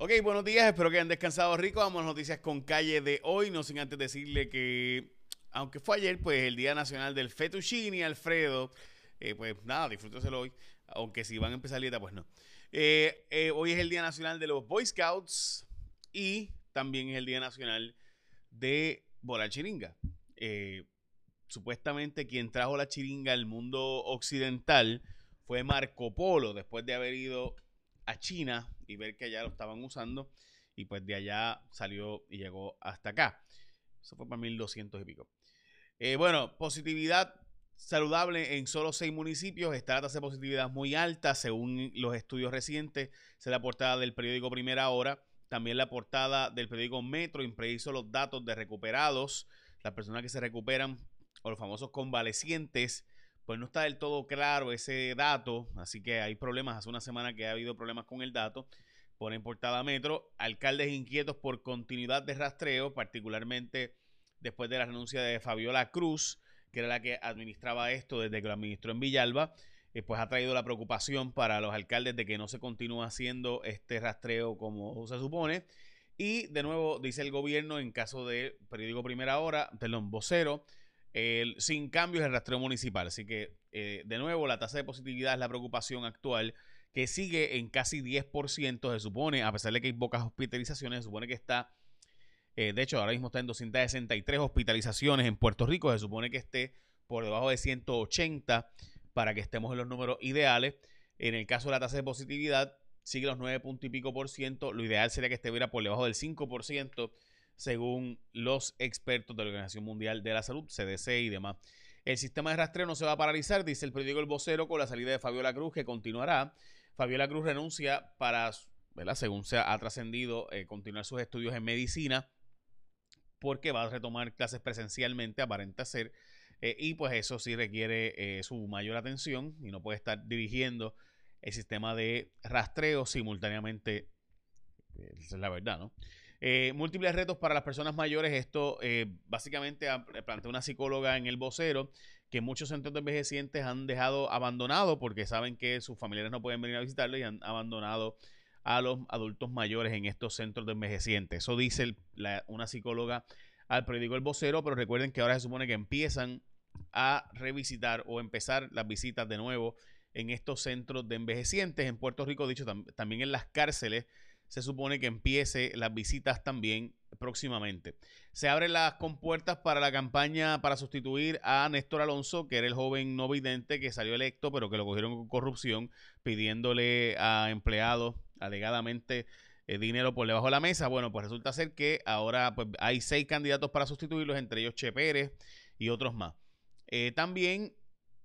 Ok, buenos días, espero que hayan descansado rico. Vamos a noticias con calle de hoy, no sin antes decirle que, aunque fue ayer, pues el Día Nacional del Fettuccine, Alfredo, eh, pues nada, disfrúteselo hoy, aunque si van a empezar dieta, pues no. Eh, eh, hoy es el Día Nacional de los Boy Scouts y también es el Día Nacional de volar chiringa. supuestamente quien trajo la chiringa al mundo occidental fue Marco Polo, después de haber ido a China y ver que allá lo estaban usando. Y pues de allá salió y llegó hasta acá. Eso fue para 1200 y pico. Eh, bueno, positividad saludable en solo seis municipios. Está la tasa de positividad muy alta según los estudios recientes. es la portada del periódico Primera Hora. También la portada del periódico Metro impreviso los datos de recuperados. Las personas que se recuperan o los famosos convalecientes pues no está del todo claro ese dato, así que hay problemas. Hace una semana que ha habido problemas con el dato. Pone en portada Metro, alcaldes inquietos por continuidad de rastreo, particularmente después de la renuncia de Fabiola Cruz, que era la que administraba esto desde que lo administró en Villalba, eh, pues ha traído la preocupación para los alcaldes de que no se continúa haciendo este rastreo como se supone. Y de nuevo dice el gobierno en caso de periódico Primera Hora, perdón, vocero, sin cambios el rastreo municipal. Así que, eh, de nuevo, la tasa de positividad es la preocupación actual, que sigue en casi 10%, se supone, a pesar de que hay pocas hospitalizaciones, se supone que está, eh, de hecho, ahora mismo está en 263 hospitalizaciones en Puerto Rico, se supone que esté por debajo de 180 para que estemos en los números ideales. En el caso de la tasa de positividad, sigue los 9 puntos y pico por ciento. Lo ideal sería que estuviera por debajo del 5% según los expertos de la Organización Mundial de la Salud, CDC y demás. El sistema de rastreo no se va a paralizar, dice el periódico El Vocero, con la salida de Fabiola Cruz, que continuará. Fabiola Cruz renuncia para, según se ha trascendido, eh, continuar sus estudios en medicina, porque va a retomar clases presencialmente, aparenta ser, eh, y pues eso sí requiere eh, su mayor atención y no puede estar dirigiendo el sistema de rastreo simultáneamente. Esa es la verdad, ¿no? Eh, múltiples retos para las personas mayores. Esto eh, básicamente plantea una psicóloga en el vocero que muchos centros de envejecientes han dejado abandonado porque saben que sus familiares no pueden venir a visitarlos y han abandonado a los adultos mayores en estos centros de envejecientes. Eso dice una psicóloga al periódico El Vocero, pero recuerden que ahora se supone que empiezan a revisitar o empezar las visitas de nuevo en estos centros de envejecientes. En Puerto Rico, dicho también en las cárceles, se supone que empiece las visitas también próximamente. Se abren las compuertas para la campaña para sustituir a Néstor Alonso, que era el joven no vidente que salió electo, pero que lo cogieron con corrupción, pidiéndole a empleados alegadamente eh, dinero por debajo de la mesa. Bueno, pues resulta ser que ahora pues, hay seis candidatos para sustituirlos, entre ellos Che Pérez y otros más. Eh, también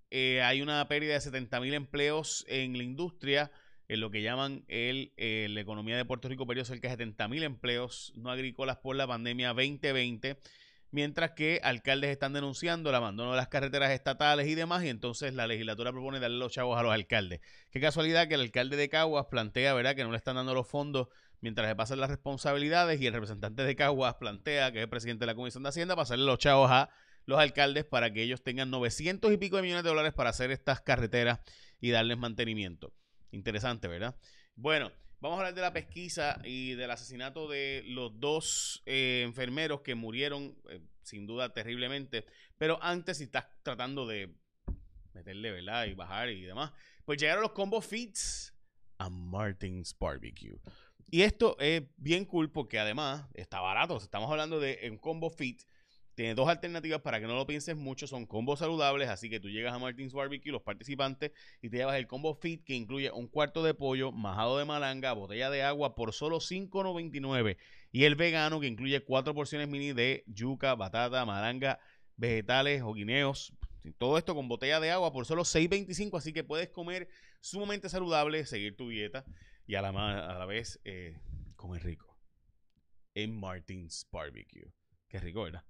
eh, hay una pérdida de 70 mil empleos en la industria en lo que llaman el, eh, la economía de Puerto Rico perdió cerca de 70 mil empleos no agrícolas por la pandemia 2020, mientras que alcaldes están denunciando el abandono de las carreteras estatales y demás, y entonces la legislatura propone darle los chavos a los alcaldes. Qué casualidad que el alcalde de Caguas plantea, ¿verdad?, que no le están dando los fondos mientras se pasan las responsabilidades y el representante de Caguas plantea, que es el presidente de la Comisión de Hacienda, pasarle los chavos a los alcaldes para que ellos tengan 900 y pico de millones de dólares para hacer estas carreteras y darles mantenimiento. Interesante, ¿verdad? Bueno, vamos a hablar de la pesquisa y del asesinato de los dos eh, enfermeros que murieron, eh, sin duda, terriblemente. Pero antes, si estás tratando de meterle, ¿verdad? Y bajar y demás, pues llegaron los combo fits a Martin's Barbecue. Y esto es bien cool porque además está barato. Estamos hablando de un combo fit tiene dos alternativas para que no lo pienses mucho. Son combos saludables, así que tú llegas a Martins Barbecue, los participantes, y te llevas el combo fit que incluye un cuarto de pollo, majado de malanga, botella de agua por solo $5.99. Y el vegano que incluye cuatro porciones mini de yuca, batata, malanga, vegetales o guineos. Todo esto con botella de agua por solo $6.25. Así que puedes comer sumamente saludable, seguir tu dieta y a la, a la vez eh, comer rico. En Martins Barbecue. Qué rico, ¿verdad?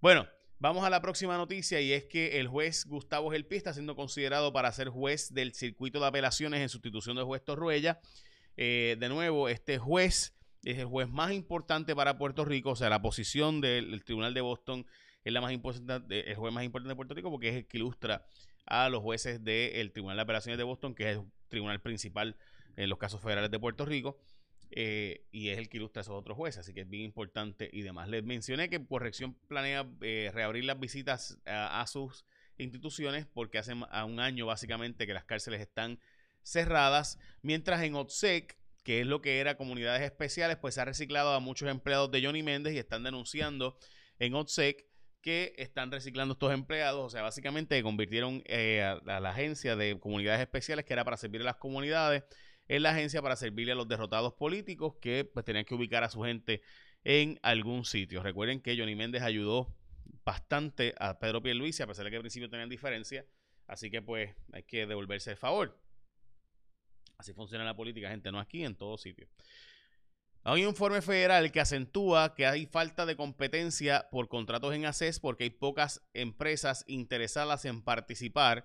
Bueno, vamos a la próxima noticia y es que el juez Gustavo Gelpi está siendo considerado para ser juez del circuito de apelaciones en sustitución del juez Torruella. Eh, de nuevo, este juez es el juez más importante para Puerto Rico, o sea, la posición del, Tribunal de Boston es la más importante, el juez más importante de Puerto Rico porque es el que ilustra a los jueces del Tribunal de Apelaciones de Boston, que es el tribunal principal en los casos federales de Puerto Rico. Eh, y es el que ilustra a esos otros jueces, así que es bien importante y demás. Les mencioné que Corrección planea eh, reabrir las visitas a, sus instituciones porque hace a un año básicamente que las cárceles están cerradas, mientras en OTSEC, que es lo que era comunidades especiales, pues se ha reciclado a muchos empleados de Johnny Méndez y están denunciando en OTSEC que están reciclando estos empleados, o sea, básicamente convirtieron eh, a, la agencia de comunidades especiales, que era para servir a las comunidades, en la agencia para servirle a los derrotados políticos que pues tenían que ubicar a su gente en algún sitio. Recuerden que Johnny Méndez ayudó bastante a Pedro Pierluisi, a pesar de que al principio tenían diferencia, así que pues hay que devolverse el favor. Así funciona la política, gente, no aquí, en todo sitio. Hay un informe federal que acentúa que hay falta de competencia por contratos en ACES porque hay pocas empresas interesadas en participar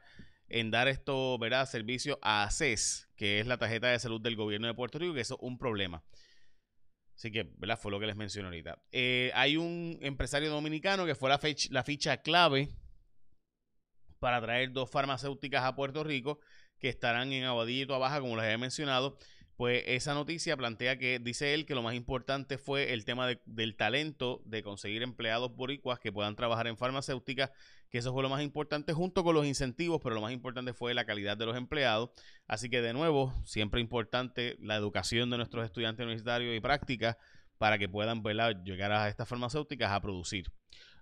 en dar esto, ¿verdad? Servicio a ACES, que es la tarjeta de salud del gobierno de Puerto Rico, que eso es un problema. Así que, ¿verdad? Fue lo que les mencioné ahorita. Eh, hay un empresario dominicano que fue la, la ficha clave para traer dos farmacéuticas a Puerto Rico que estarán en Aguadillo y Baja, como les he mencionado pues esa noticia plantea que dice él que lo más importante fue el tema del talento de conseguir empleados boricuas que puedan trabajar en farmacéuticas, que eso fue lo más importante junto con los incentivos, pero lo más importante fue la calidad de los empleados. Así que de nuevo, siempre importante la educación de nuestros estudiantes universitarios y prácticas para que puedan llegar a estas farmacéuticas a producir.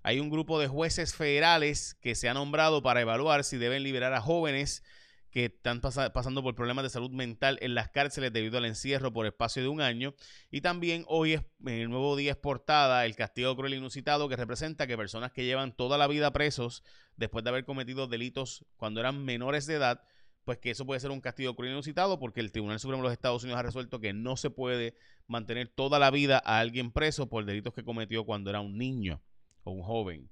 Hay un grupo de jueces federales que se ha nombrado para evaluar si deben liberar a jóvenes que están pasando por problemas de salud mental en las cárceles debido al encierro por espacio de un año. Y también hoy es, en el nuevo día es portada el castigo cruel e inusitado que representa que personas que llevan toda la vida presos después de haber cometido delitos cuando eran menores de edad, pues que eso puede ser un castigo cruel e inusitado porque el Tribunal Supremo de los Estados Unidos ha resuelto que no se puede mantener toda la vida a alguien preso por delitos que cometió cuando era un niño o un joven.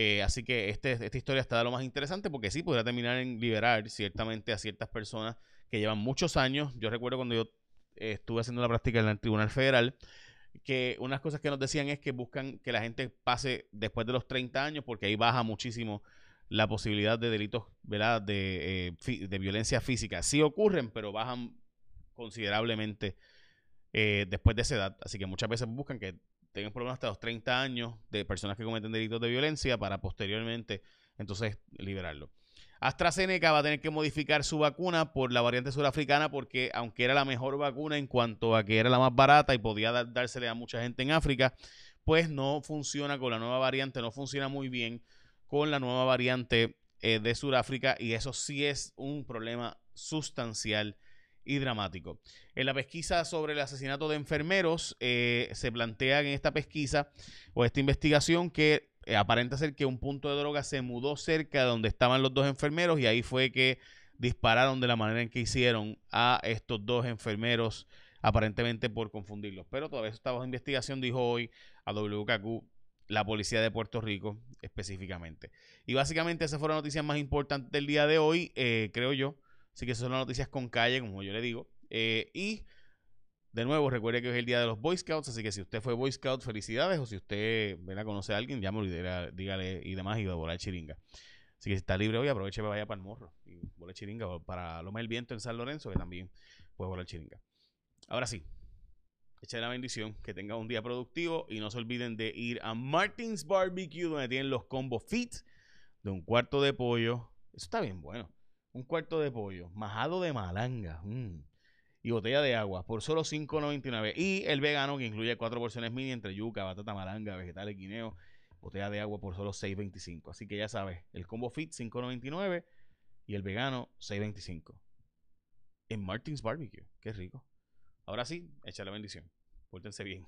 Eh, así que este, esta historia está de lo más interesante porque sí, podría terminar en liberar ciertamente a ciertas personas que llevan muchos años. Yo recuerdo cuando yo eh, estuve haciendo la práctica en el Tribunal Federal, que unas cosas que nos decían es que buscan que la gente pase después de los 30 años porque ahí baja muchísimo la posibilidad de delitos. De, eh, de violencia física. Sí ocurren, pero bajan considerablemente después de esa edad. Así que muchas veces buscan que tengan por lo hasta los 30 años de personas que cometen delitos de violencia para posteriormente entonces liberarlo. AstraZeneca va a tener que modificar su vacuna por la variante surafricana porque aunque era la mejor vacuna en cuanto a que era la más barata y podía dársele a mucha gente en África, pues no funciona con la nueva variante, no funciona muy bien con la nueva variante eh, de Sudáfrica y eso sí es un problema sustancial y dramático. En la pesquisa sobre el asesinato de enfermeros, eh, se plantea en esta pesquisa o esta investigación que eh, aparenta ser que un punto de droga se mudó cerca de donde estaban los dos enfermeros y ahí fue que dispararon de la manera en que hicieron a estos dos enfermeros, aparentemente por confundirlos. Pero todavía está bajo investigación, dijo hoy a WKQ la policía de Puerto Rico específicamente. Y básicamente esas fueron las noticias más importantes del día de hoy, eh, creo yo. Así que son las noticias con calle, como yo le digo. Eh, y de nuevo, recuerde que hoy es el día de los Boy Scouts, así que si usted fue Boy Scout, felicidades. O si usted ven a conocer a alguien, llámalo dígale y demás y va a volar chiringa. Así que si está libre hoy, aproveche para vaya para el morro y volar chiringa. O para Loma del Viento en San Lorenzo, que también puede volar chiringa. Ahora sí, echa la bendición, que tenga un día productivo y no se olviden de ir a Martins Barbecue, donde tienen los combo fit de un cuarto de pollo. Eso está bien bueno un cuarto de pollo, majado de malanga mm, y botella de agua por solo $5.99. Y el vegano que incluye cuatro porciones mini entre yuca, batata, malanga, vegetales, guineo, botella de agua por solo $6.25. Así que ya sabes, el combo fit $5.99 y el vegano $6.25. En Martins Barbecue, qué rico. Ahora sí, echa la bendición. Pórtense bien.